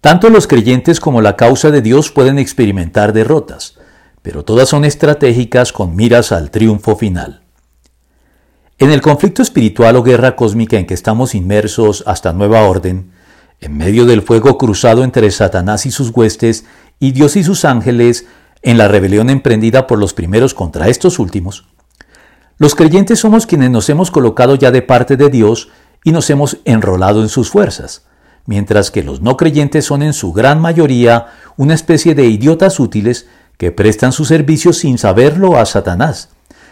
Tanto los creyentes como la causa de Dios pueden experimentar derrotas, pero todas son estratégicas con miras al triunfo final. En el conflicto espiritual o guerra cósmica en que estamos inmersos hasta nueva orden, en medio del fuego cruzado entre Satanás y sus huestes y Dios y sus ángeles, en la rebelión emprendida por los primeros contra estos últimos, los creyentes somos quienes nos hemos colocado ya de parte de Dios y nos hemos enrolado en sus fuerzas, mientras que los no creyentes son en su gran mayoría una especie de idiotas útiles que prestan su servicio sin saberlo a Satanás,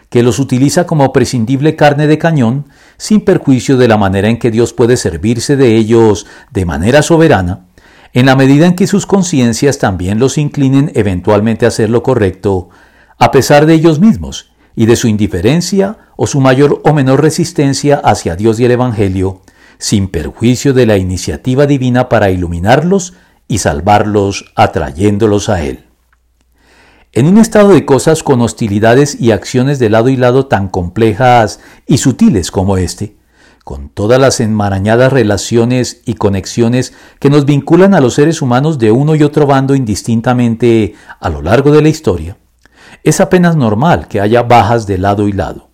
que los utiliza como prescindible carne de cañón, sin perjuicio de la manera en que Dios puede servirse de ellos de manera soberana, en la medida en que sus conciencias también los inclinen eventualmente a hacer lo correcto, a pesar de ellos mismos, y de su indiferencia o su mayor o menor resistencia hacia Dios y el Evangelio, sin perjuicio de la iniciativa divina para iluminarlos y salvarlos atrayéndolos a Él. En un estado de cosas con hostilidades y acciones de lado y lado tan complejas y sutiles como este, con todas las enmarañadas relaciones y conexiones que nos vinculan a los seres humanos de uno y otro bando indistintamente a lo largo de la historia, es apenas normal que haya bajas de lado y lado.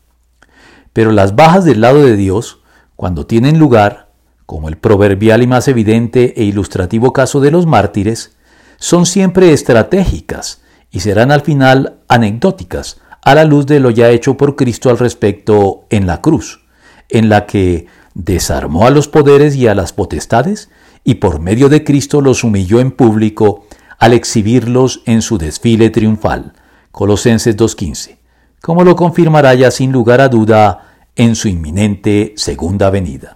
Pero las bajas del lado de Dios, cuando tienen lugar, como el proverbial y más evidente e ilustrativo caso de los mártires, son siempre estratégicas, y serán al final anecdóticas a la luz de lo ya hecho por Cristo al respecto en la cruz, en la que desarmó a los poderes y a las potestades y por medio de Cristo los humilló en público al exhibirlos en su desfile triunfal. Colosenses 2.15, como lo confirmará ya sin lugar a duda en su inminente segunda venida.